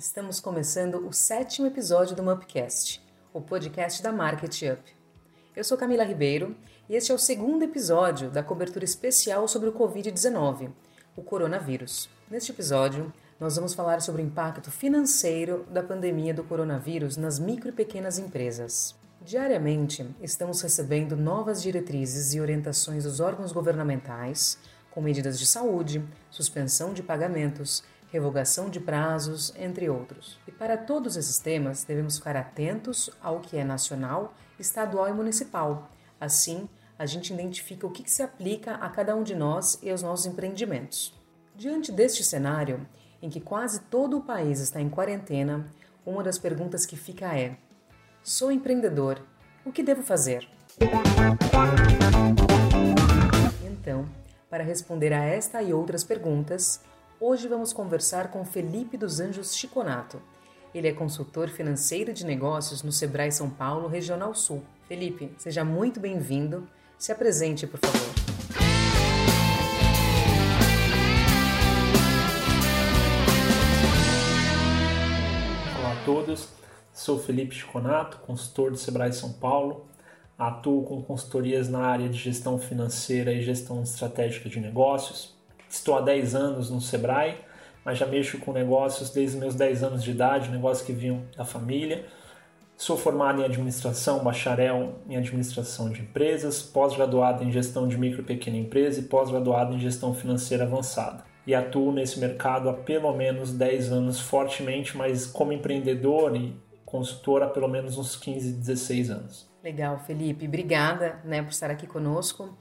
Estamos começando o sétimo episódio do Mupcast, o podcast da Market Up. Eu sou Camila Ribeiro e este é o segundo episódio da cobertura especial sobre o Covid-19, o coronavírus. Neste episódio, nós vamos falar sobre o impacto financeiro da pandemia do coronavírus nas micro e pequenas empresas. Diariamente, estamos recebendo novas diretrizes e orientações dos órgãos governamentais, com medidas de saúde, suspensão de pagamentos, revogação de prazos, entre outros. E para todos esses temas, devemos ficar atentos ao que é nacional, estadual e municipal. Assim, a gente identifica o que, se aplica a cada um de nós e aos nossos empreendimentos. Diante deste cenário, em que quase todo o país está em quarentena, uma das perguntas que fica é: Sou empreendedor, o que devo fazer? Então, para responder a esta e outras perguntas, Hoje vamos conversar com Felipe dos Anjos Chiconato. Ele é consultor financeiro de negócios no Sebrae São Paulo, Regional Sul. Felipe, seja muito bem-vindo. Se apresente, por favor. Olá a todos, sou Felipe Chiconato, consultor do Sebrae São Paulo. Atuo com consultorias na área de gestão financeira e gestão estratégica de negócios Estou há 10 anos no Sebrae, mas já mexo com negócios desde meus 10 anos de idade, negócios que vinham da família. Sou formado em administração, bacharel em administração de empresas, pós-graduado em gestão de micro e pequena empresa e pós-graduado em gestão financeira avançada. E atuo nesse mercado há pelo menos 10 anos fortemente, mas como empreendedor e consultor há pelo menos uns 15, 16 anos. Legal, Felipe. Obrigada né, por estar aqui conosco.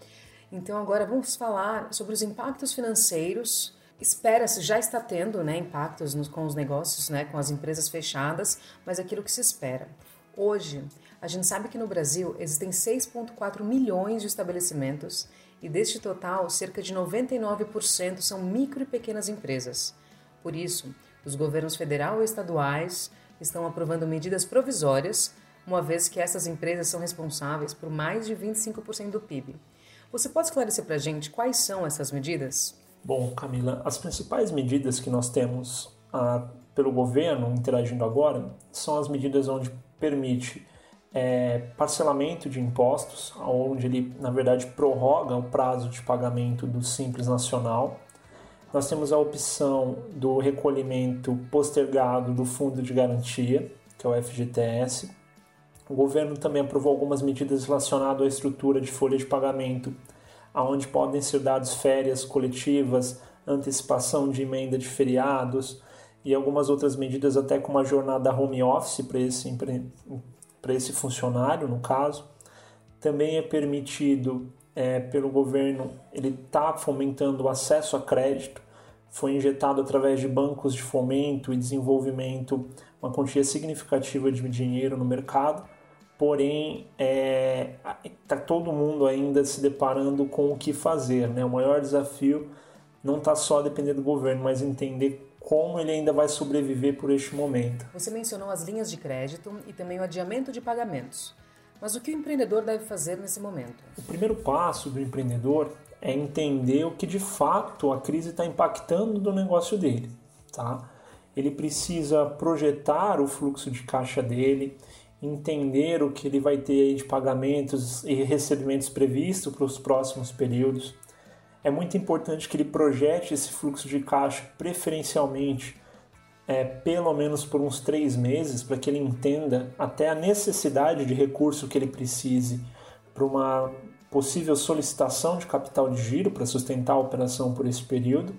Então agora vamos falar sobre os impactos financeiros. Espera-se, já está tendo né, impactos nos, com os negócios, né, com as empresas fechadas, mas aquilo que se espera. Hoje, a gente sabe que no Brasil existem 6,4 milhões de estabelecimentos e deste total, cerca de 99% são micro e pequenas empresas. Por isso, os governos federal e estaduais estão aprovando medidas provisórias, uma vez que essas empresas são responsáveis por mais de 25% do PIB. Você pode esclarecer para a gente quais são essas medidas? Bom, Camila, as principais medidas que nós temos ah, pelo governo interagindo agora são as medidas onde permite é, parcelamento de impostos, onde ele, na verdade, prorroga o prazo de pagamento do Simples Nacional. Nós temos a opção do recolhimento postergado do Fundo de Garantia, que é o FGTS. O governo também aprovou algumas medidas relacionadas à estrutura de folha de pagamento, aonde podem ser dados férias coletivas, antecipação de emenda de feriados e algumas outras medidas até com uma jornada home office para esse, esse funcionário, no caso. Também é permitido é, pelo governo, ele está fomentando o acesso a crédito, foi injetado através de bancos de fomento e desenvolvimento uma quantia significativa de dinheiro no mercado porém está é, tá todo mundo ainda se deparando com o que fazer. Né? O maior desafio não está só depender do governo, mas entender como ele ainda vai sobreviver por este momento. Você mencionou as linhas de crédito e também o adiamento de pagamentos. Mas o que o empreendedor deve fazer nesse momento? O primeiro passo do empreendedor é entender o que de fato a crise está impactando no negócio dele. Tá? Ele precisa projetar o fluxo de caixa dele, entender o que ele vai ter de pagamentos e recebimentos previstos para os próximos períodos. É muito importante que ele projete esse fluxo de caixa preferencialmente é, pelo menos por uns três meses, para que ele entenda até a necessidade de recurso que ele precise para uma possível solicitação de capital de giro para sustentar a operação por esse período.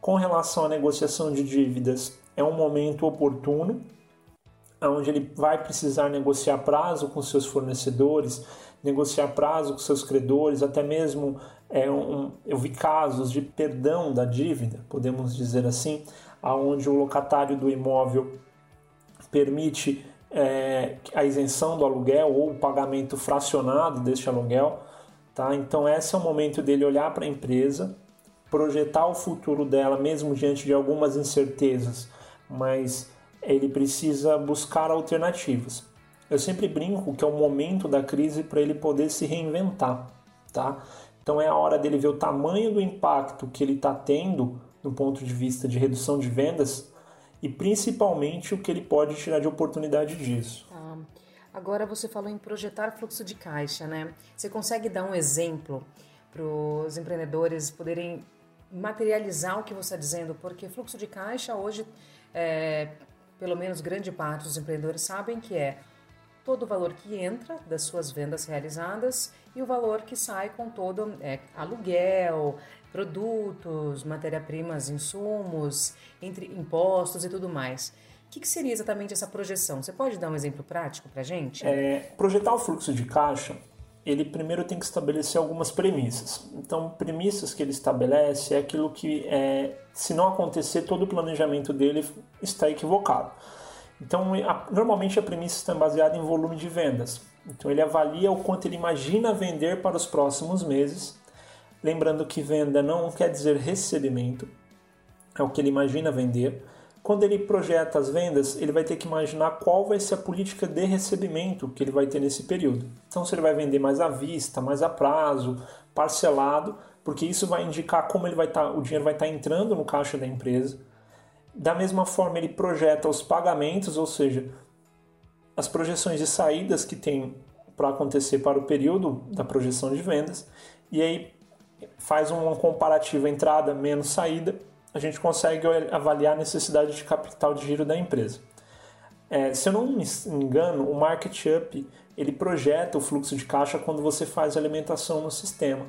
Com relação à negociação de dívidas, é um momento oportuno onde ele vai precisar negociar prazo com seus fornecedores, negociar prazo com seus credores, até mesmo é, um, eu vi casos de perdão da dívida, podemos dizer assim, aonde o locatário do imóvel permite é, a isenção do aluguel ou o pagamento fracionado deste aluguel. Tá? Então, esse é o momento dele olhar para a empresa, projetar o futuro dela, mesmo diante de algumas incertezas, mas ele precisa buscar alternativas. Eu sempre brinco que é o momento da crise para ele poder se reinventar, tá? Então é a hora dele ver o tamanho do impacto que ele está tendo do ponto de vista de redução de vendas e principalmente o que ele pode tirar de oportunidade disso. Tá. Agora você falou em projetar fluxo de caixa, né? Você consegue dar um exemplo para os empreendedores poderem materializar o que você está dizendo? Porque fluxo de caixa hoje, é, pelo menos grande parte dos empreendedores sabem que é todo o valor que entra das suas vendas realizadas e o valor que sai com todo é, aluguel, produtos, matéria-primas, insumos, entre impostos e tudo mais. O que, que, seria exatamente essa projeção? Você pode dar um exemplo prático para gente? É, projetar o fluxo de caixa, ele primeiro tem que estabelecer algumas premissas. Então, premissas que ele estabelece é aquilo que, é, se não acontecer, todo o planejamento dele está equivocado. Então, a, normalmente a premissa está baseada em volume de vendas. Então, ele avalia o quanto ele imagina vender para os próximos meses. Lembrando que venda não quer dizer recebimento, é o que ele imagina vender. Quando ele projeta as vendas, ele vai ter que imaginar qual vai ser a política de recebimento que ele vai ter nesse período. Então, se ele vai vender mais à vista, mais a prazo, parcelado, porque isso vai indicar como ele vai estar, tá, o dinheiro vai estar tá entrando no caixa da empresa. Da mesma forma, ele projeta os pagamentos, ou seja, as projeções de saídas que tem para acontecer para o período da projeção de vendas, e aí faz uma comparativa entrada menos saída a gente consegue avaliar a necessidade de capital de giro da empresa. É, se eu não me engano, o Market Up ele projeta o fluxo de caixa quando você faz alimentação no sistema.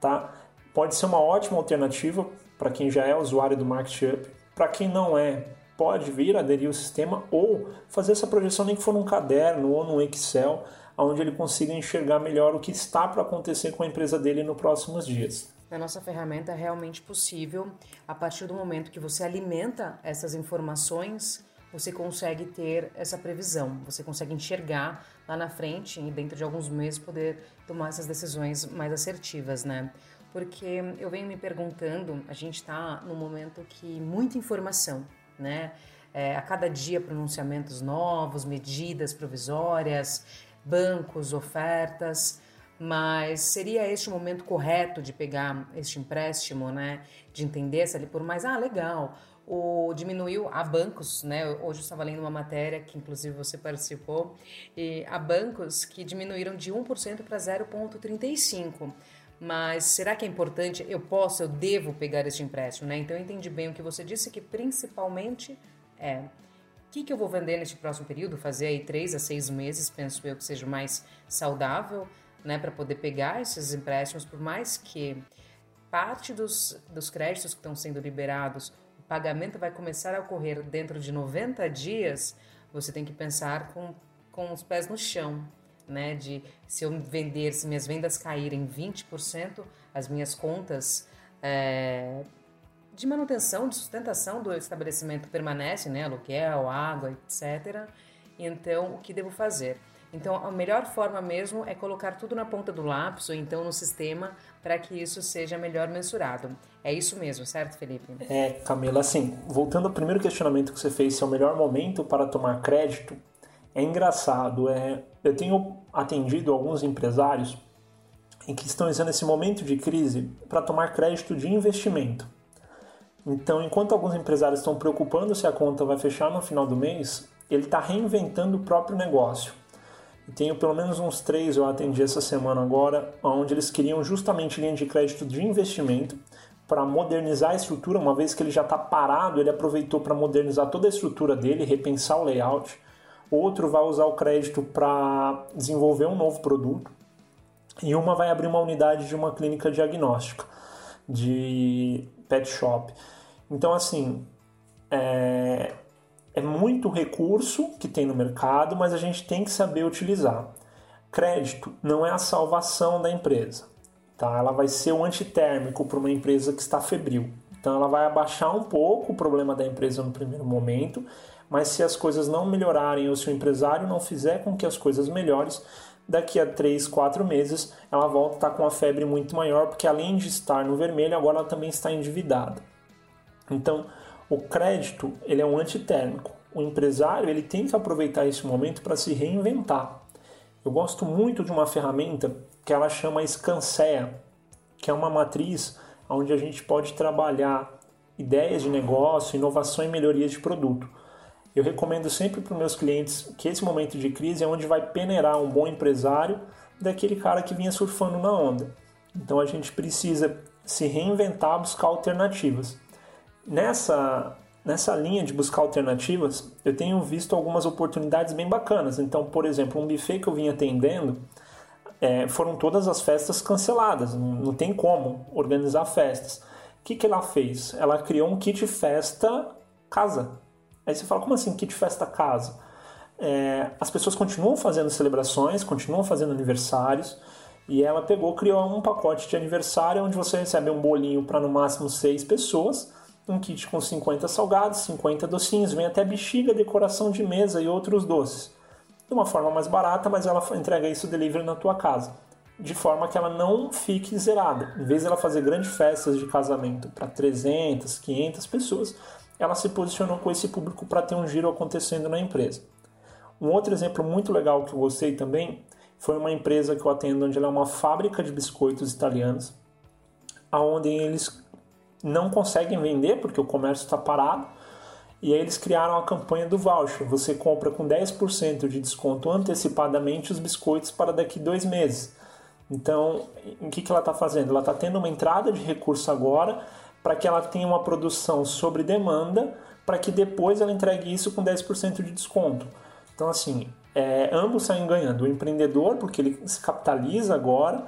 Tá? Pode ser uma ótima alternativa para quem já é usuário do Market Up. Para quem não é, pode vir aderir ao sistema ou fazer essa projeção nem que for num caderno ou num Excel, onde ele consiga enxergar melhor o que está para acontecer com a empresa dele nos próximos dias na nossa ferramenta é realmente possível. A partir do momento que você alimenta essas informações, você consegue ter essa previsão, você consegue enxergar lá na frente e dentro de alguns meses poder tomar essas decisões mais assertivas, né? Porque eu venho me perguntando, a gente está num momento que muita informação, né? É, a cada dia pronunciamentos novos, medidas provisórias, bancos, ofertas mas seria este o momento correto de pegar este empréstimo, né? De entender se ali por mais, ah, legal, o diminuiu a bancos, né? Hoje eu estava lendo uma matéria que inclusive você participou, e há bancos que diminuíram de 1% para 0,35%. Mas será que é importante? Eu posso, eu devo pegar este empréstimo, né? Então eu entendi bem o que você disse, que principalmente é o que, que eu vou vender neste próximo período, fazer aí três a seis meses, penso eu que seja mais saudável né, para poder pegar esses empréstimos, por mais que parte dos, dos créditos que estão sendo liberados, o pagamento vai começar a ocorrer dentro de 90 dias, você tem que pensar com, com os pés no chão, né? De se eu vender, se minhas vendas caírem 20%, as minhas contas é, de manutenção, de sustentação do estabelecimento permanecem, né? Aluguel, água, etc. Então, o que devo fazer? Então, a melhor forma mesmo é colocar tudo na ponta do lápis ou então no sistema para que isso seja melhor mensurado. É isso mesmo, certo, Felipe? É, Camila, assim, voltando ao primeiro questionamento que você fez, se é o melhor momento para tomar crédito, é engraçado. É, eu tenho atendido alguns empresários em que estão usando esse momento de crise para tomar crédito de investimento. Então, enquanto alguns empresários estão preocupando se a conta vai fechar no final do mês, ele está reinventando o próprio negócio. E tenho pelo menos uns três eu atendi essa semana agora, onde eles queriam justamente linha de crédito de investimento para modernizar a estrutura, uma vez que ele já está parado, ele aproveitou para modernizar toda a estrutura dele, repensar o layout. Outro vai usar o crédito para desenvolver um novo produto. E uma vai abrir uma unidade de uma clínica diagnóstica, de pet shop. Então, assim, é, é muito recurso que tem no mercado, mas a gente tem que saber utilizar. Crédito não é a salvação da empresa, tá? Ela vai ser um antitérmico para uma empresa que está febril. Então ela vai abaixar um pouco o problema da empresa no primeiro momento, mas se as coisas não melhorarem ou se o empresário não fizer com que as coisas melhores, daqui a 3, 4 meses ela volta a estar com a febre muito maior, porque além de estar no vermelho, agora ela também está endividada. Então, o crédito ele é um antitérmico. O empresário ele tem que aproveitar esse momento para se reinventar. Eu gosto muito de uma ferramenta que ela chama Scansea, que é uma matriz onde a gente pode trabalhar ideias de negócio, inovação e melhorias de produto. Eu recomendo sempre para os meus clientes que esse momento de crise é onde vai peneirar um bom empresário daquele cara que vinha surfando na onda. Então a gente precisa se reinventar, buscar alternativas. Nessa, nessa linha de buscar alternativas, eu tenho visto algumas oportunidades bem bacanas. Então, por exemplo, um buffet que eu vim atendendo, é, foram todas as festas canceladas, não, tem como organizar festas. O que, que ela fez? Ela criou um kit festa casa. Aí você fala, como assim kit festa casa? É, as pessoas continuam fazendo celebrações, continuam fazendo aniversários, e ela pegou, criou um pacote de aniversário onde você recebe um bolinho para no máximo seis pessoas, um kit com 50 salgados, 50 docinhos, vem até bexiga, decoração de mesa e outros doces. De uma forma mais barata, mas ela entrega isso delivery na tua casa. De forma que ela não fique zerada. Em vez de ela fazer grandes festas de casamento para 300, 500 pessoas, ela se posicionou com esse público para ter um giro acontecendo na empresa. Um outro exemplo muito legal que eu gostei também foi uma empresa que eu atendo, onde ela é uma fábrica de biscoitos italianos, aonde eles não conseguem vender porque o comércio está parado. E aí eles criaram a campanha do voucher. Você compra com 10% de desconto antecipadamente os biscoitos para daqui dois meses. Então, o que, que ela está fazendo? Ela está tendo uma entrada de recurso agora para que ela tenha uma produção sobre demanda para que depois ela entregue isso com 10% de desconto. Então, assim, é, ambos saem ganhando. O empreendedor, porque ele se capitaliza agora,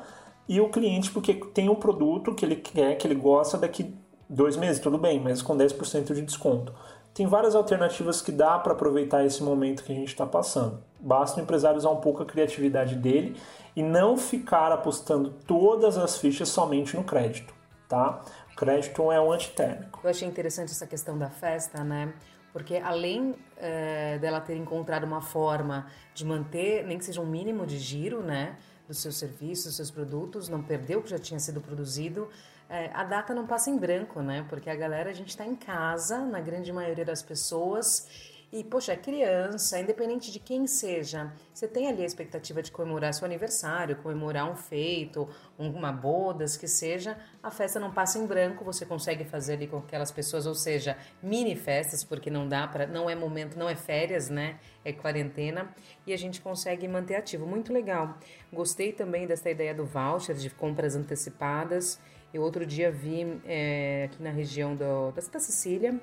e o cliente, porque tem um produto que ele quer, que ele gosta daqui dois meses, tudo bem, mas com 10% de desconto. Tem várias alternativas que dá para aproveitar esse momento que a gente está passando. Basta o empresário usar um pouco a criatividade dele e não ficar apostando todas as fichas somente no crédito, tá? O crédito é um antitérmico. Eu achei interessante essa questão da festa, né? Porque além é, dela ter encontrado uma forma de manter, nem que seja um mínimo de giro, né? Dos seus serviços, dos seus produtos, não perder o que já tinha sido produzido, é, a data não passa em branco, né? Porque a galera, a gente está em casa, na grande maioria das pessoas, e, poxa, é criança, independente de quem seja, você tem ali a expectativa de comemorar seu aniversário, comemorar um feito, uma bodas, que seja, a festa não passa em branco, você consegue fazer ali com aquelas pessoas, ou seja, mini festas, porque não dá para, não é momento, não é férias, né? É quarentena, e a gente consegue manter ativo. Muito legal. Gostei também dessa ideia do voucher, de compras antecipadas. Eu outro dia vi é, aqui na região do, da Santa Cecília,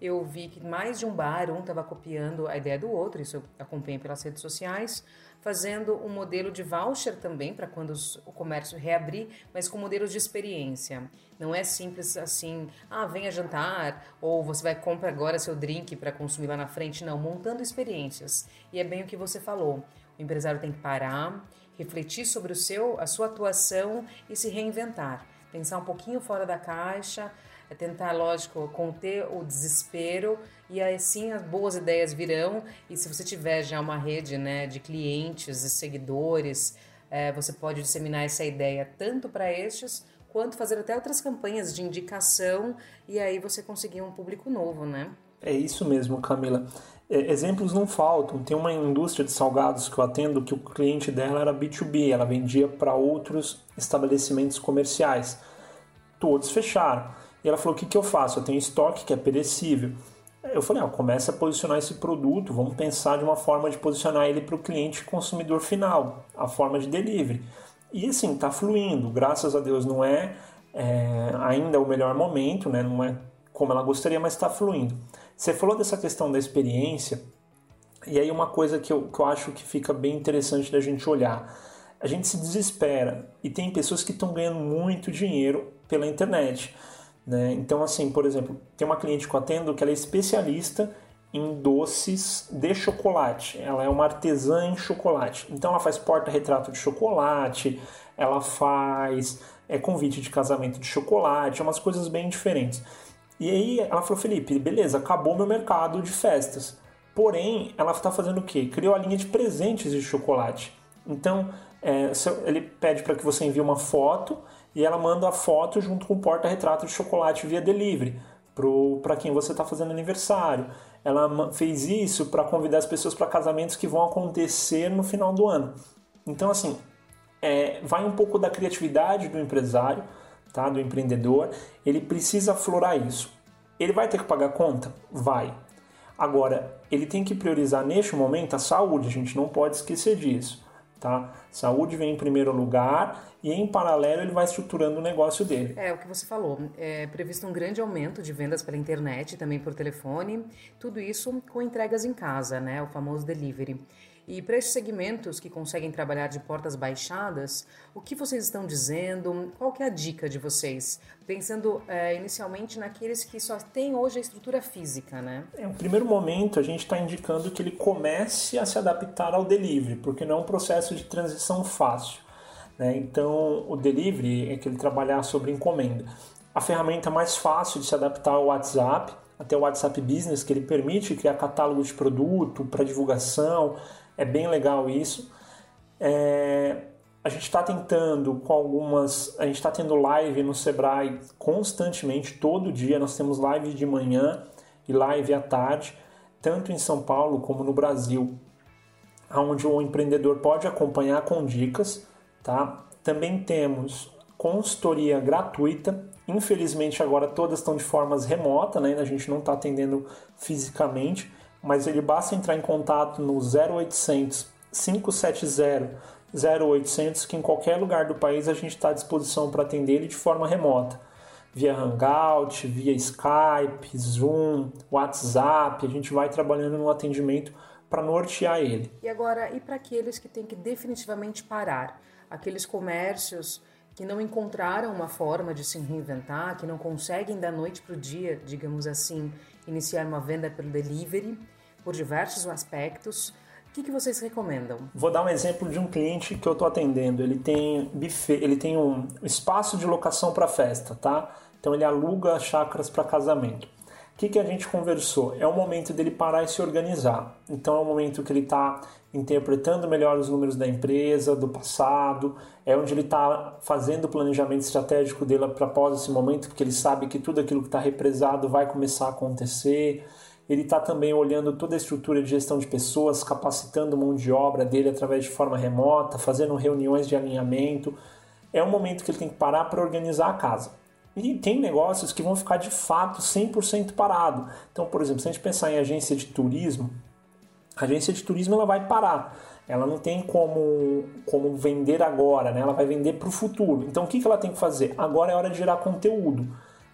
eu vi que mais de um bar, um estava copiando a ideia do outro, isso eu acompanho pelas redes sociais, fazendo um modelo de voucher também para quando os, o comércio reabrir, mas com modelos de experiência. Não é simples assim, ah, venha jantar, ou você vai comprar agora seu drink para consumir lá na frente. Não, montando experiências. E é bem o que você falou. O empresário tem que parar, refletir sobre o seu, a sua atuação e se reinventar. Pensar um pouquinho fora da caixa, é tentar, lógico, conter o desespero e assim as boas ideias virão. E se você tiver já uma rede né, de clientes e seguidores, é, você pode disseminar essa ideia tanto para estes quanto fazer até outras campanhas de indicação e aí você conseguir um público novo, né? É isso mesmo, Camila. É, exemplos não faltam. Tem uma indústria de salgados que eu atendo que o cliente dela era B2B, ela vendia para outros estabelecimentos comerciais. Todos fecharam. E ela falou: o que, que eu faço? Eu tenho estoque que é perecível. Eu falei: ah, começa a posicionar esse produto, vamos pensar de uma forma de posicionar ele para o cliente consumidor final, a forma de delivery. E assim, está fluindo, graças a Deus não é, é, ainda o melhor momento, né? não é como ela gostaria, mas está fluindo. Você falou dessa questão da experiência, e aí uma coisa que eu, que eu acho que fica bem interessante da gente olhar. A gente se desespera e tem pessoas que estão ganhando muito dinheiro pela internet. Né? Então, assim, por exemplo, tem uma cliente que eu atendo que ela é especialista em doces de chocolate. Ela é uma artesã em chocolate. Então, ela faz porta-retrato de chocolate, ela faz é, convite de casamento de chocolate, umas coisas bem diferentes. E aí ela falou, Felipe, beleza, acabou meu mercado de festas. Porém, ela está fazendo o quê? Criou a linha de presentes de chocolate. Então, é, ele pede para que você envie uma foto e ela manda a foto junto com o porta-retrato de chocolate via delivery para quem você está fazendo aniversário. Ela fez isso para convidar as pessoas para casamentos que vão acontecer no final do ano. Então, assim, é, vai um pouco da criatividade do empresário, tá? do empreendedor. Ele precisa aflorar isso. Ele vai ter que pagar conta? Vai. Agora, ele tem que priorizar neste momento a saúde, a gente não pode esquecer disso. Tá? Saúde vem em primeiro lugar e em paralelo ele vai estruturando o negócio dele. É o que você falou. É previsto um grande aumento de vendas pela internet, também por telefone, tudo isso com entregas em casa, né? O famoso delivery. E para esses segmentos que conseguem trabalhar de portas baixadas, o que vocês estão dizendo? Qual que é a dica de vocês? Pensando é, inicialmente naqueles que só têm hoje a estrutura física, né? É, no primeiro momento, a gente está indicando que ele comece a se adaptar ao delivery, porque não é um processo de transição fácil. Né? Então, o delivery é que ele trabalhar sobre encomenda. A ferramenta mais fácil de se adaptar ao WhatsApp, até o WhatsApp Business, que ele permite criar catálogo de produto para divulgação, é bem legal isso. É, a gente está tentando com algumas. A gente está tendo live no Sebrae constantemente, todo dia. Nós temos live de manhã e live à tarde, tanto em São Paulo como no Brasil, onde o empreendedor pode acompanhar com dicas. Tá? Também temos consultoria gratuita. Infelizmente agora todas estão de formas remota, né? a gente não está atendendo fisicamente mas ele basta entrar em contato no 0800 570 0800 que em qualquer lugar do país a gente está à disposição para atender ele de forma remota, via Hangout, via Skype, Zoom, WhatsApp, a gente vai trabalhando no atendimento para nortear ele. E agora, e para aqueles que têm que definitivamente parar, aqueles comércios que não encontraram uma forma de se reinventar, que não conseguem da noite para o dia, digamos assim, iniciar uma venda pelo delivery por diversos aspectos. O que, que vocês recomendam? Vou dar um exemplo de um cliente que eu estou atendendo. Ele tem buffet, ele tem um espaço de locação para festa, tá? Então ele aluga chácaras para casamento. O que, que a gente conversou? É o momento dele parar e se organizar. Então é o momento que ele está interpretando melhor os números da empresa, do passado, é onde ele está fazendo o planejamento estratégico dele para após esse momento, porque ele sabe que tudo aquilo que está represado vai começar a acontecer. Ele está também olhando toda a estrutura de gestão de pessoas, capacitando mão de obra dele através de forma remota, fazendo reuniões de alinhamento. É um momento que ele tem que parar para organizar a casa. E tem negócios que vão ficar de fato 100% parado. Então, por exemplo, se a gente pensar em agência de turismo, a agência de turismo ela vai parar. Ela não tem como, como vender agora, né? ela vai vender para o futuro. Então, o que, que ela tem que fazer? Agora é hora de gerar conteúdo.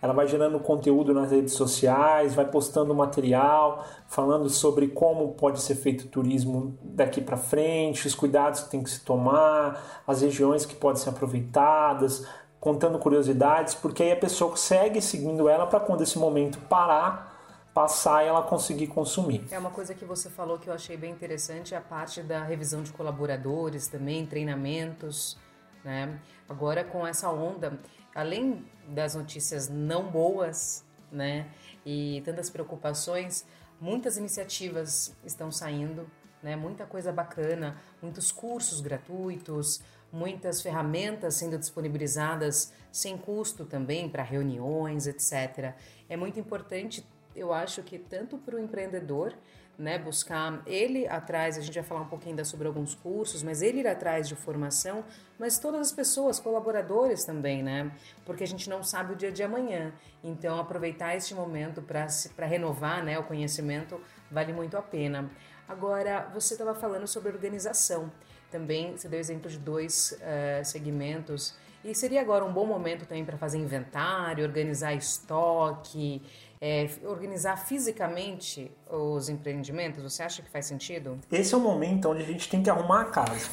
Ela vai gerando conteúdo nas redes sociais, vai postando material, falando sobre como pode ser feito o turismo daqui para frente, os cuidados que tem que se tomar, as regiões que podem ser aproveitadas, contando curiosidades, porque aí a pessoa segue seguindo ela para quando esse momento parar, passar e ela conseguir consumir. É uma coisa que você falou que eu achei bem interessante, a parte da revisão de colaboradores também, treinamentos, né? Agora com essa onda além das notícias não boas, né, e tantas preocupações, muitas iniciativas estão saindo, né, muita coisa bacana, muitos cursos gratuitos, muitas ferramentas sendo disponibilizadas sem custo também para reuniões, etc. É muito importante, eu acho que tanto para o empreendedor né, buscar ele atrás, a gente vai falar um pouquinho ainda sobre alguns cursos, mas ele ir atrás de formação, mas todas as pessoas, colaboradores também, né? Porque a gente não sabe o dia de amanhã. Então, aproveitar este momento para renovar né, o conhecimento vale muito a pena. Agora, você estava falando sobre organização. Também você deu exemplo de dois uh, segmentos. E seria agora um bom momento também para fazer inventário, organizar estoque, é, organizar fisicamente os empreendimentos? Você acha que faz sentido? Esse é o momento onde a gente tem que arrumar a casa.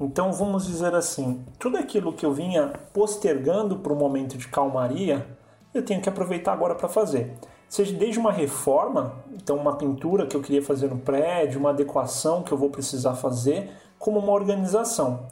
Então vamos dizer assim, tudo aquilo que eu vinha postergando para o momento de calmaria, eu tenho que aproveitar agora para fazer. Seja desde uma reforma, então uma pintura que eu queria fazer no prédio, uma adequação que eu vou precisar fazer, como uma organização.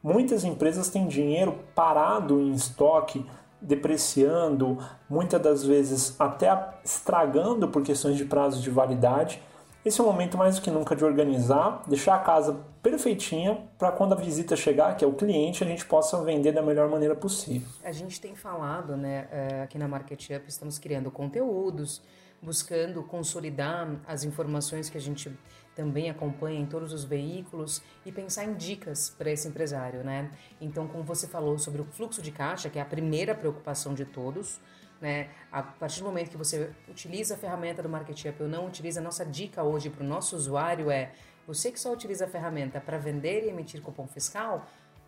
Muitas empresas têm dinheiro parado em estoque depreciando, muitas das vezes até estragando por questões de prazo de validade. Esse é o momento mais do que nunca de organizar, deixar a casa perfeitinha para quando a visita chegar, que é o cliente, a gente possa vender da melhor maneira possível. A gente tem falado, né, eh, aqui na Market Up, estamos criando conteúdos, buscando consolidar as informações que a gente também acompanha em todos os veículos e pensar em dicas para esse empresário, né? Então, como você falou sobre o fluxo de caixa, que é a primeira preocupação de todos, né? A partir do momento que você utiliza a ferramenta do Market Up ou não utiliza, a nossa dica hoje para o nosso usuário é: você que só utiliza a ferramenta para vender e emitir cupom fiscal,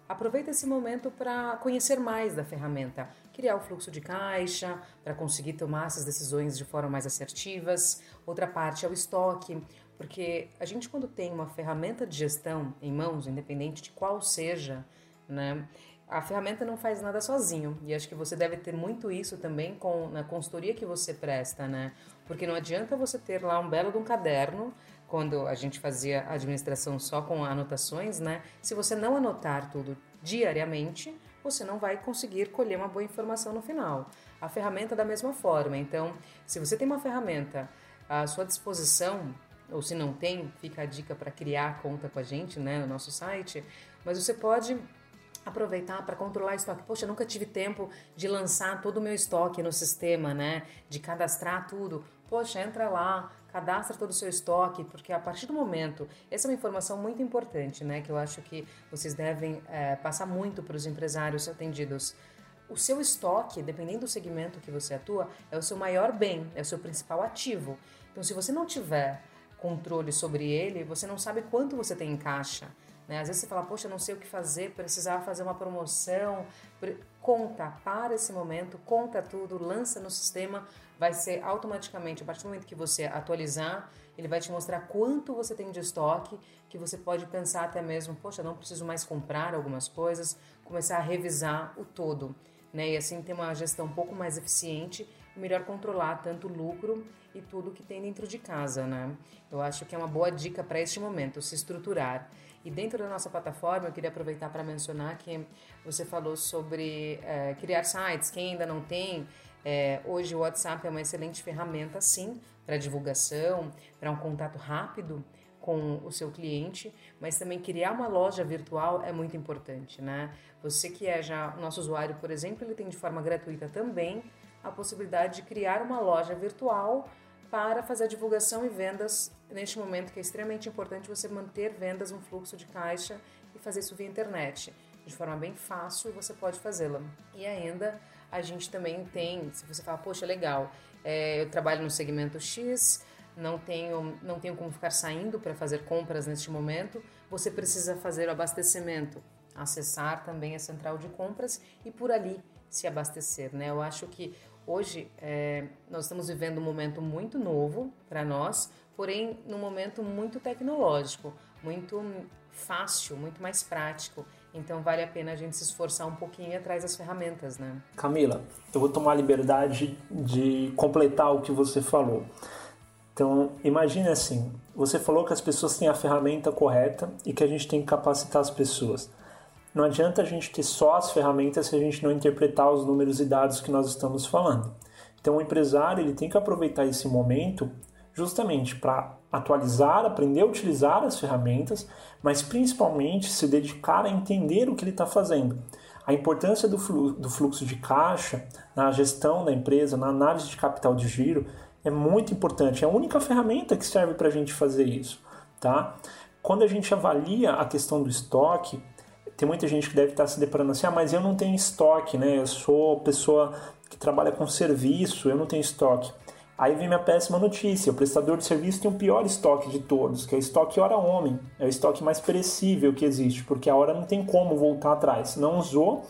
aproveita esse momento para conhecer mais da ferramenta, criar o fluxo de caixa, para conseguir tomar essas decisões de forma mais assertivas. Outra parte é o estoque, porque a gente quando tem uma ferramenta de gestão em mãos, independente de qual seja, né, a ferramenta não faz nada sozinho. E acho que você deve ter muito isso também com na consultoria que você presta, né? Porque não adianta você ter lá um belo de um caderno quando a gente fazia administração só com anotações, né? Se você não anotar tudo diariamente, você não vai conseguir colher uma boa informação no final. A ferramenta da mesma forma. Então, se você tem uma ferramenta à sua disposição, ou se não tem, fica a dica para criar a conta com a gente, né, no nosso site, mas você pode aproveitar para controlar estoque. Poxa, eu nunca tive tempo de lançar todo o meu estoque no sistema, né? De cadastrar tudo. Poxa, entra lá, cadastra todo o seu estoque, porque a partir do momento, essa é uma informação muito importante, né? Que eu acho que vocês devem é, passar muito para os empresários atendidos. O seu estoque, dependendo do segmento que você atua, é o seu maior bem, é o seu principal ativo. Então, se você não tiver controle sobre ele, você não sabe quanto você tem em caixa. Né? Às vezes você fala, poxa, não sei o que fazer, precisava fazer uma promoção. Conta, para esse momento, conta tudo, lança no sistema, vai ser automaticamente, a partir do momento que você atualizar, ele vai te mostrar quanto você tem de estoque, que você pode pensar até mesmo, poxa, não preciso mais comprar algumas coisas, começar a revisar o todo. Né? E assim ter uma gestão um pouco mais eficiente melhor controlar tanto o lucro e tudo que tem dentro de casa, né? Eu acho que é uma boa dica para este momento, se estruturar. E dentro da nossa plataforma, eu queria aproveitar para mencionar que você falou sobre é, criar sites. Quem ainda não tem, é, hoje o WhatsApp é uma excelente ferramenta, sim, para divulgação, para um contato rápido com o seu cliente, mas também criar uma loja virtual é muito importante, né? Você que é já nosso usuário, por exemplo, ele tem de forma gratuita também a possibilidade de criar uma loja virtual para fazer a divulgação e vendas neste momento que é extremamente importante você manter vendas, um fluxo de caixa e fazer isso via internet. De forma bem fácil você pode fazê-la. E ainda a gente também tem, se você fala, poxa, legal, é, eu trabalho no segmento X, não tenho, não tenho como ficar saindo para fazer compras neste momento, você precisa fazer o abastecimento, acessar também a central de compras e por ali se abastecer, né? Eu acho que Hoje, é, nós estamos vivendo um momento muito novo para nós, porém, num momento muito tecnológico, muito fácil, muito mais prático. Então, vale a pena a gente se esforçar um pouquinho atrás das ferramentas, né? Camila, eu vou tomar a liberdade de completar o que você falou. Então, imagine assim: você falou que as pessoas têm a ferramenta correta e que a gente tem que capacitar as pessoas. Não adianta a gente ter só as ferramentas se a gente não interpretar os números e dados que nós estamos falando. Então o empresário ele tem que aproveitar esse momento justamente para atualizar, aprender a utilizar as ferramentas, mas principalmente se dedicar a entender o que ele está fazendo. A importância do fluxo de caixa na gestão da empresa, na análise de capital de giro, é muito importante. É a única ferramenta que serve para a gente fazer isso. Tá? Quando a gente avalia a questão do estoque, tem muita gente que deve estar se deparando assim, ah, mas eu não tenho estoque, né? Eu sou pessoa que trabalha com serviço, eu não tenho estoque. Aí vem minha péssima notícia: o prestador de serviço tem o pior estoque de todos, que é estoque hora homem. É o estoque mais perecível que existe, porque a hora não tem como voltar atrás. Não usou,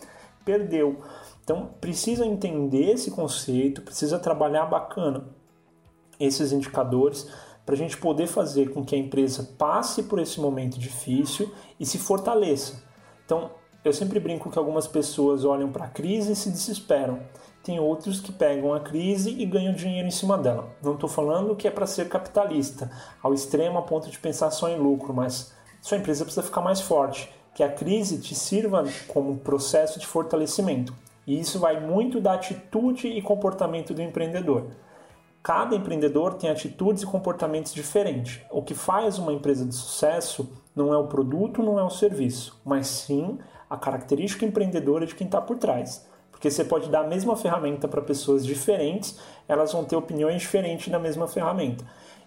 perdeu. Então precisa entender esse conceito, precisa trabalhar bacana esses indicadores para a gente poder fazer com que a empresa passe por esse momento difícil e se fortaleça. Então, eu sempre brinco que algumas pessoas olham para a crise e se desesperam. Tem outros que pegam a crise e ganham dinheiro em cima dela. Não estou falando que é para ser capitalista, ao extremo a ponto de pensar só em lucro, mas sua empresa precisa ficar mais forte, que a crise te sirva como processo de fortalecimento. E isso vai muito da atitude e comportamento do empreendedor. Cada empreendedor tem atitudes e comportamentos diferentes. O que faz uma empresa de sucesso não é o produto, não é o serviço, mas sim a característica empreendedora de quem está por trás. Porque você pode dar a mesma ferramenta para pessoas diferentes, elas vão ter opiniões diferentes da mesma ferramenta.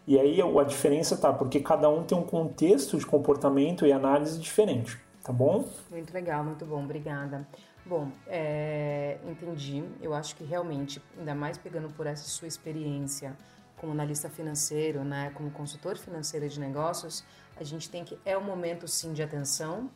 E aí a diferença tá porque cada um tem um contexto de comportamento e análise diferente, tá bom? Muito legal, muito bom, obrigada. Bom, é, entendi. Eu acho que realmente, ainda mais pegando por essa sua experiência como analista financeiro, né, como consultor financeiro de negócios, a gente tem que é o momento sim de atenção,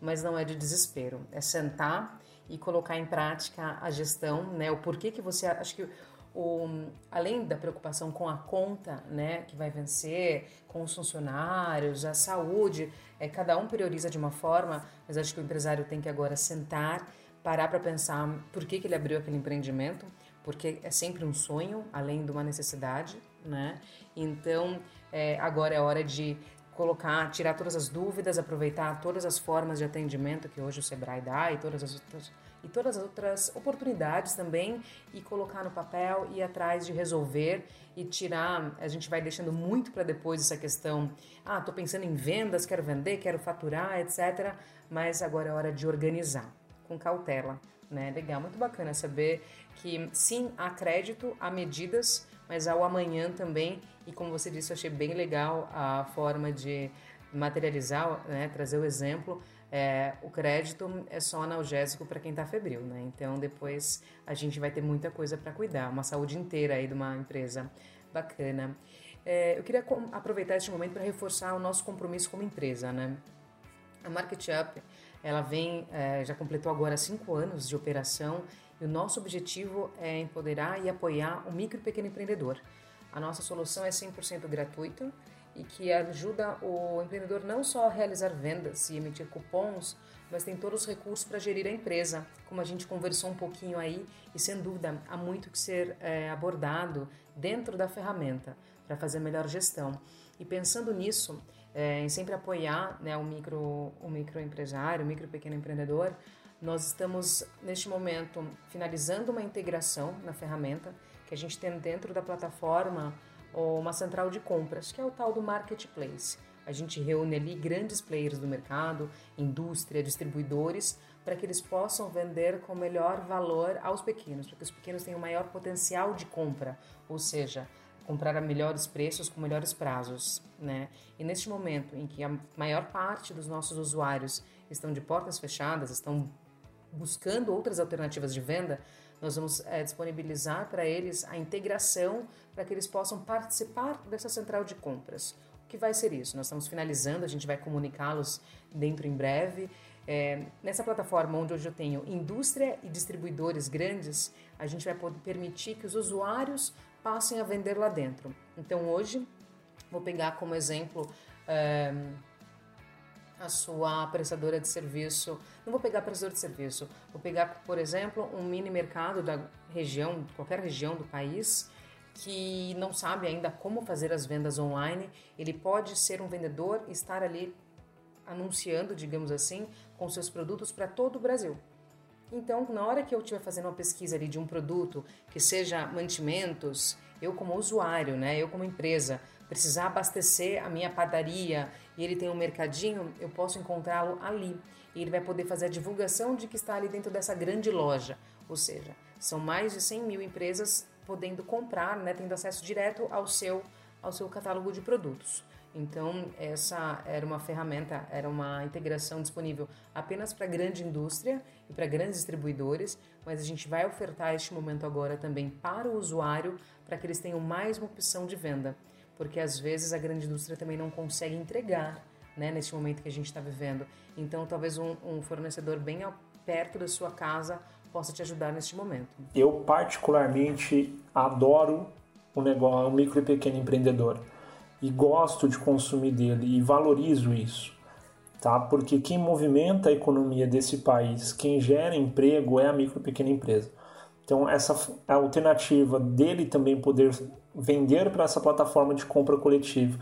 mas não é de desespero. É sentar e colocar em prática a gestão, né? O porquê que você acho que o, além da preocupação com a conta, né, que vai vencer, com os funcionários, a saúde, é, cada um prioriza de uma forma, mas acho que o empresário tem que agora sentar, parar para pensar por que, que ele abriu aquele empreendimento, porque é sempre um sonho, além de uma necessidade, né? Então, é, agora é hora de colocar, tirar todas as dúvidas, aproveitar todas as formas de atendimento que hoje o Sebrae dá e todas as outras e todas as outras oportunidades também e colocar no papel e atrás de resolver e tirar, a gente vai deixando muito para depois essa questão, ah, tô pensando em vendas, quero vender, quero faturar, etc, mas agora é hora de organizar com cautela, né? Legal, muito bacana saber que sim, há crédito, há medidas, mas ao amanhã também. E como você disse, eu achei bem legal a forma de materializar, né, trazer o exemplo. É, o crédito é só analgésico para quem está febril, né? Então depois a gente vai ter muita coisa para cuidar, uma saúde inteira aí de uma empresa bacana. É, eu queria aproveitar este momento para reforçar o nosso compromisso como empresa, né? A Market Up, ela vem, é, já completou agora cinco anos de operação e o nosso objetivo é empoderar e apoiar o micro e pequeno empreendedor. A nossa solução é 100% gratuita e que ajuda o empreendedor não só a realizar vendas e emitir cupons, mas tem todos os recursos para gerir a empresa, como a gente conversou um pouquinho aí, e sem dúvida há muito que ser é, abordado dentro da ferramenta para fazer melhor gestão. E pensando nisso, é, em sempre apoiar né, o, micro, o microempresário, o micro pequeno empreendedor, nós estamos, neste momento, finalizando uma integração na ferramenta que a gente tem dentro da plataforma uma central de compras, que é o tal do marketplace. A gente reúne ali grandes players do mercado, indústria, distribuidores, para que eles possam vender com melhor valor aos pequenos, para que os pequenos tenham maior potencial de compra, ou seja, comprar a melhores preços com melhores prazos, né? E neste momento em que a maior parte dos nossos usuários estão de portas fechadas, estão buscando outras alternativas de venda, nós vamos é, disponibilizar para eles a integração para que eles possam participar dessa central de compras. O que vai ser isso? Nós estamos finalizando, a gente vai comunicá-los dentro em breve. É, nessa plataforma onde hoje eu tenho indústria e distribuidores grandes, a gente vai poder permitir que os usuários passem a vender lá dentro. Então hoje, vou pegar como exemplo. É, a sua prestadora de serviço. Não vou pegar prestador de serviço, vou pegar, por exemplo, um mini mercado da região, qualquer região do país, que não sabe ainda como fazer as vendas online. Ele pode ser um vendedor e estar ali anunciando, digamos assim, com seus produtos para todo o Brasil. Então, na hora que eu estiver fazendo uma pesquisa ali de um produto que seja mantimentos, eu como usuário, né, eu como empresa, precisar abastecer a minha padaria e ele tem um mercadinho, eu posso encontrá-lo ali. E ele vai poder fazer a divulgação de que está ali dentro dessa grande loja. Ou seja, são mais de 100 mil empresas podendo comprar, né, tendo acesso direto ao seu, ao seu catálogo de produtos. Então, essa era uma ferramenta, era uma integração disponível apenas para grande indústria e para grandes distribuidores, mas a gente vai ofertar este momento agora também para o usuário, para que eles tenham mais uma opção de venda porque às vezes a grande indústria também não consegue entregar né, neste momento que a gente está vivendo. Então, talvez um, um fornecedor bem perto da sua casa possa te ajudar neste momento. Eu particularmente adoro o negócio, o micro e pequeno empreendedor e gosto de consumir dele e valorizo isso, tá? Porque quem movimenta a economia desse país, quem gera emprego é a micro e pequena empresa. Então essa alternativa dele também poder vender para essa plataforma de compra coletiva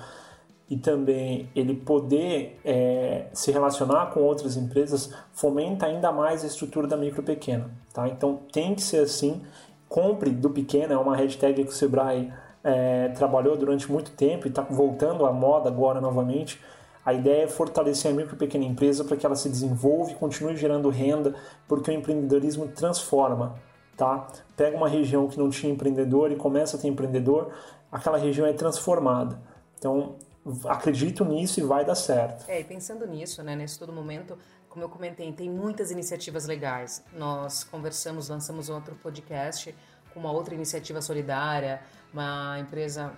e também ele poder é, se relacionar com outras empresas fomenta ainda mais a estrutura da micro pequena, tá? Então tem que ser assim. Compre do pequeno é uma hashtag que o Sebrae é, trabalhou durante muito tempo e está voltando à moda agora novamente. A ideia é fortalecer a micro e pequena empresa para que ela se desenvolva e continue gerando renda, porque o empreendedorismo transforma tá? Pega uma região que não tinha empreendedor e começa a ter empreendedor, aquela região é transformada. Então, acredito nisso e vai dar certo. É, e pensando nisso, né, nesse todo momento, como eu comentei, tem muitas iniciativas legais. Nós conversamos, lançamos outro podcast com uma outra iniciativa solidária, uma empresa,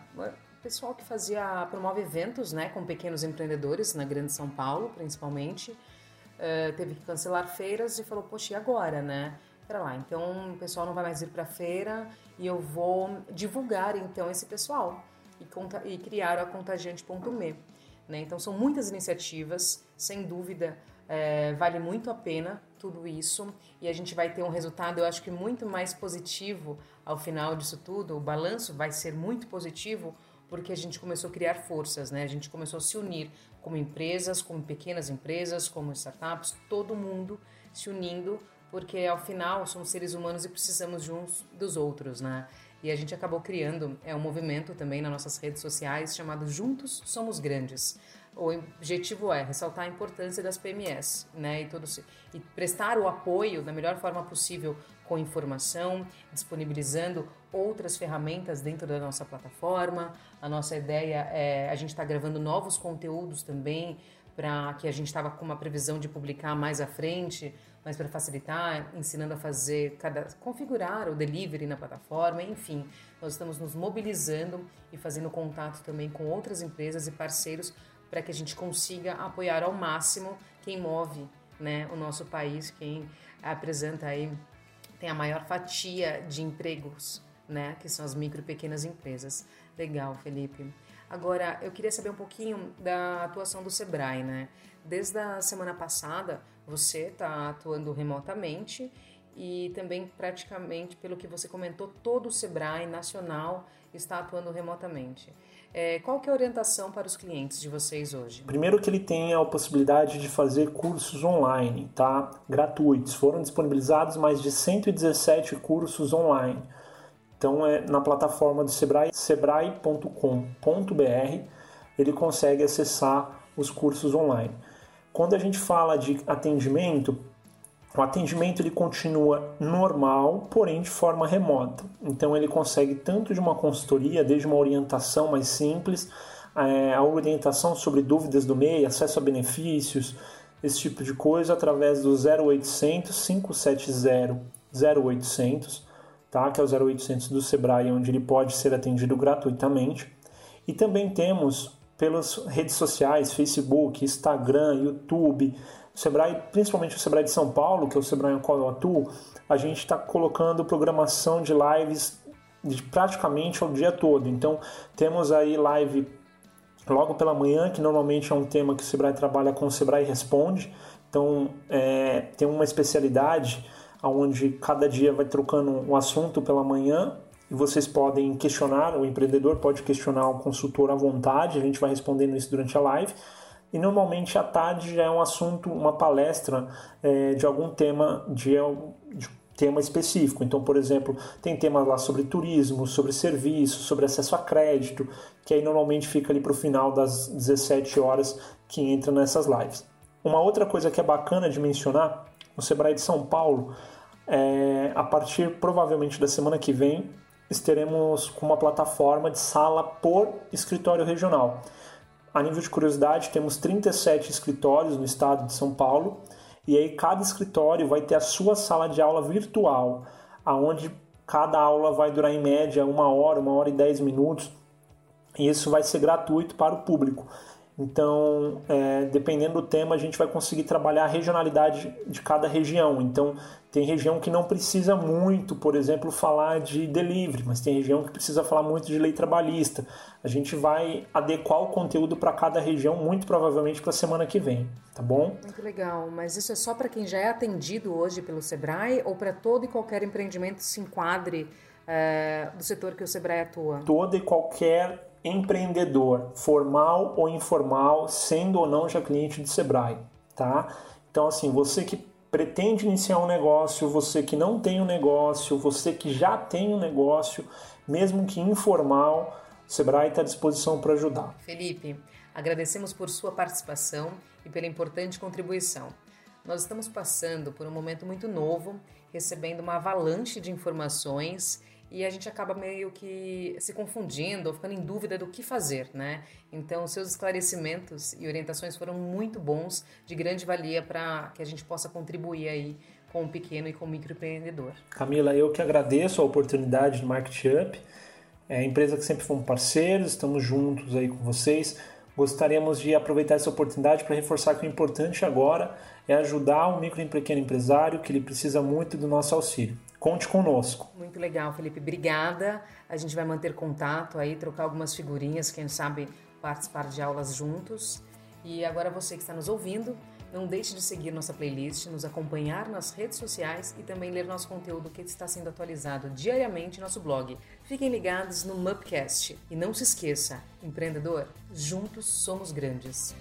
pessoal que fazia, promove eventos, né, com pequenos empreendedores na Grande São Paulo, principalmente. Uh, teve que cancelar feiras e falou, poxa, e agora, né? Pera lá, então o pessoal não vai mais ir para feira e eu vou divulgar então esse pessoal e, conta, e criar a contagiante.me. Né? Então são muitas iniciativas, sem dúvida é, vale muito a pena tudo isso e a gente vai ter um resultado, eu acho que muito mais positivo ao final disso tudo. O balanço vai ser muito positivo porque a gente começou a criar forças, né? A gente começou a se unir como empresas, como pequenas empresas, como startups, todo mundo se unindo porque ao final somos seres humanos e precisamos de uns dos outros, né? E a gente acabou criando é um movimento também nas nossas redes sociais chamado Juntos Somos Grandes. O objetivo é ressaltar a importância das PMS, né, e, todo, e prestar o apoio da melhor forma possível com informação, disponibilizando outras ferramentas dentro da nossa plataforma. A nossa ideia é a gente está gravando novos conteúdos também para que a gente estava com uma previsão de publicar mais à frente mas para facilitar, ensinando a fazer, cada, configurar o delivery na plataforma, enfim, nós estamos nos mobilizando e fazendo contato também com outras empresas e parceiros para que a gente consiga apoiar ao máximo quem move né, o nosso país, quem apresenta aí, tem a maior fatia de empregos, né, que são as micro e pequenas empresas. Legal, Felipe. Agora, eu queria saber um pouquinho da atuação do Sebrae, né? Desde a semana passada, você está atuando remotamente e também praticamente, pelo que você comentou, todo o Sebrae nacional está atuando remotamente. É, qual que é a orientação para os clientes de vocês hoje? Primeiro que ele tem a possibilidade de fazer cursos online, tá? Gratuitos. Foram disponibilizados mais de 117 cursos online. Então é na plataforma do Sebrae, sebrae.com.br, ele consegue acessar os cursos online. Quando a gente fala de atendimento, o atendimento ele continua normal, porém de forma remota. Então ele consegue tanto de uma consultoria, desde uma orientação mais simples, é, a orientação sobre dúvidas do MEI, acesso a benefícios, esse tipo de coisa, através do 0800 570 0800, tá? que é o 0800 do Sebrae, onde ele pode ser atendido gratuitamente. E também temos pelas redes sociais, Facebook, Instagram, YouTube, Sebrae, principalmente o Sebrae de São Paulo, que é o Sebrae no qual eu atuo, a gente está colocando programação de lives de praticamente o dia todo. Então temos aí live logo pela manhã, que normalmente é um tema que o Sebrae trabalha com o Sebrae Responde. Então é, tem uma especialidade onde cada dia vai trocando um assunto pela manhã e vocês podem questionar, o empreendedor pode questionar o consultor à vontade, a gente vai respondendo isso durante a live. E normalmente à tarde já é um assunto, uma palestra é, de algum tema, de, de tema específico. Então, por exemplo, tem temas lá sobre turismo, sobre serviço, sobre acesso a crédito, que aí normalmente fica ali para o final das 17 horas que entra nessas lives. Uma outra coisa que é bacana de mencionar, o Sebrae de São Paulo, é, a partir provavelmente da semana que vem, estaremos com uma plataforma de sala por escritório regional. A nível de curiosidade, temos 37 escritórios no estado de São Paulo e aí cada escritório vai ter a sua sala de aula virtual, aonde cada aula vai durar em média uma hora, uma hora e dez minutos e isso vai ser gratuito para o público. Então, é, dependendo do tema, a gente vai conseguir trabalhar a regionalidade de cada região. Então, tem região que não precisa muito, por exemplo, falar de delivery, mas tem região que precisa falar muito de lei trabalhista. A gente vai adequar o conteúdo para cada região, muito provavelmente para a semana que vem, tá bom? Muito legal, mas isso é só para quem já é atendido hoje pelo Sebrae ou para todo e qualquer empreendimento que se enquadre é, do setor que o Sebrae atua? Todo e qualquer empreendedor, formal ou informal, sendo ou não já cliente do Sebrae, tá? Então, assim, você que pretende iniciar um negócio, você que não tem um negócio, você que já tem um negócio, mesmo que informal, o Sebrae está à disposição para ajudar. Felipe, agradecemos por sua participação e pela importante contribuição. Nós estamos passando por um momento muito novo recebendo uma avalanche de informações e a gente acaba meio que se confundindo ou ficando em dúvida do que fazer, né? Então, seus esclarecimentos e orientações foram muito bons, de grande valia para que a gente possa contribuir aí com o pequeno e com o microempreendedor. Camila, eu que agradeço a oportunidade do Market Up. É a empresa que sempre fomos parceiros, estamos juntos aí com vocês. Gostaríamos de aproveitar essa oportunidade para reforçar que o importante agora é ajudar o micro e pequeno empresário que ele precisa muito do nosso auxílio. Conte conosco. Muito legal, Felipe. Obrigada. A gente vai manter contato aí, trocar algumas figurinhas, quem sabe participar de aulas juntos. E agora você que está nos ouvindo, não deixe de seguir nossa playlist, nos acompanhar nas redes sociais e também ler nosso conteúdo que está sendo atualizado diariamente em nosso blog. Fiquem ligados no Mupcast. E não se esqueça, empreendedor, juntos somos grandes.